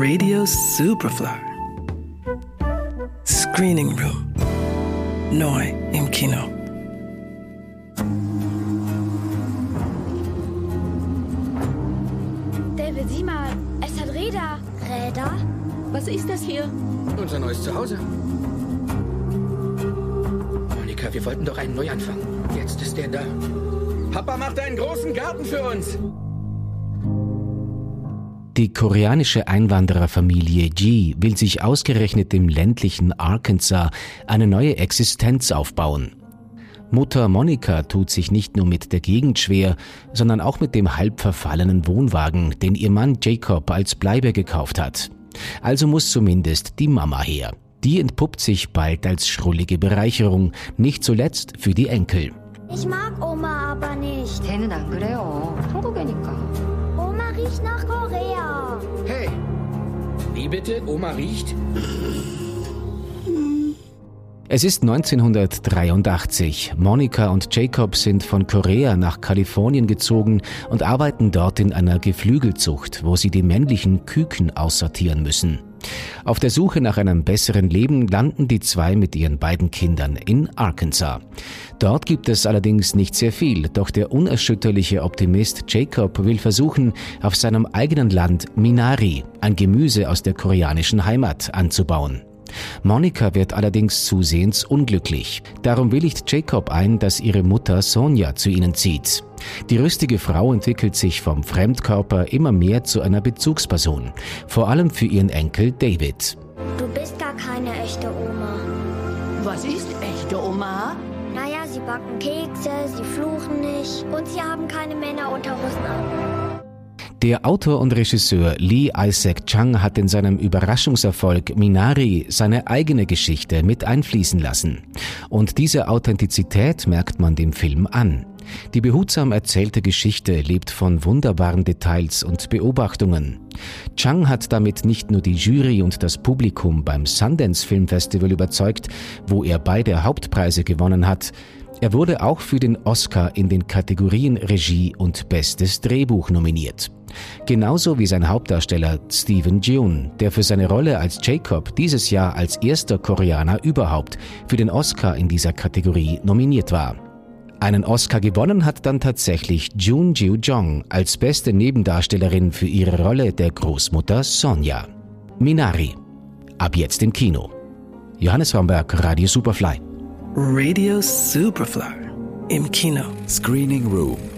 Radio Superfly. Screening Room. Neu im Kino. David, sieh mal, es hat Räder. Räder? Was ist das hier? Unser neues Zuhause. Monika, wir wollten doch einen Neuanfang. Jetzt ist der da. Papa macht einen großen Garten für uns. Die koreanische Einwandererfamilie Ji will sich ausgerechnet im ländlichen Arkansas eine neue Existenz aufbauen. Mutter Monika tut sich nicht nur mit der Gegend schwer, sondern auch mit dem halb verfallenen Wohnwagen, den ihr Mann Jacob als Bleibe gekauft hat. Also muss zumindest die Mama her. Die entpuppt sich bald als schrullige Bereicherung, nicht zuletzt für die Enkel. Ich mag Oma aber nicht. 걔는 안 그래요. 한국애니까. Oma riecht nach Korea. Hey. Wie bitte? Oma riecht? Es ist 1983. Monika und Jacob sind von Korea nach Kalifornien gezogen und arbeiten dort in einer Geflügelzucht, wo sie die männlichen Küken aussortieren müssen. Auf der Suche nach einem besseren Leben landen die zwei mit ihren beiden Kindern in Arkansas. Dort gibt es allerdings nicht sehr viel, doch der unerschütterliche Optimist Jacob will versuchen, auf seinem eigenen Land Minari, ein Gemüse aus der koreanischen Heimat, anzubauen. Monika wird allerdings zusehends unglücklich. Darum willigt Jacob ein, dass ihre Mutter Sonja zu ihnen zieht. Die rüstige Frau entwickelt sich vom Fremdkörper immer mehr zu einer Bezugsperson, vor allem für ihren Enkel David. Du bist gar keine echte Oma. Was ist echte Oma? Naja, sie backen Kekse, sie fluchen nicht und sie haben keine Männerunterhosen an. Der Autor und Regisseur Lee Isaac Chung hat in seinem Überraschungserfolg Minari seine eigene Geschichte mit einfließen lassen. Und diese Authentizität merkt man dem Film an. Die behutsam erzählte Geschichte lebt von wunderbaren Details und Beobachtungen. Chang hat damit nicht nur die Jury und das Publikum beim Sundance Film Festival überzeugt, wo er beide Hauptpreise gewonnen hat, er wurde auch für den Oscar in den Kategorien Regie und Bestes Drehbuch nominiert. Genauso wie sein Hauptdarsteller Steven Jeun, der für seine Rolle als Jacob dieses Jahr als erster Koreaner überhaupt für den Oscar in dieser Kategorie nominiert war. Einen Oscar gewonnen hat dann tatsächlich Jun Jiu Jong als beste Nebendarstellerin für ihre Rolle der Großmutter Sonja. Minari. Ab jetzt im Kino. Johannes Romberg, Radio Superfly. Radio Superfly. Im Kino. Screening Room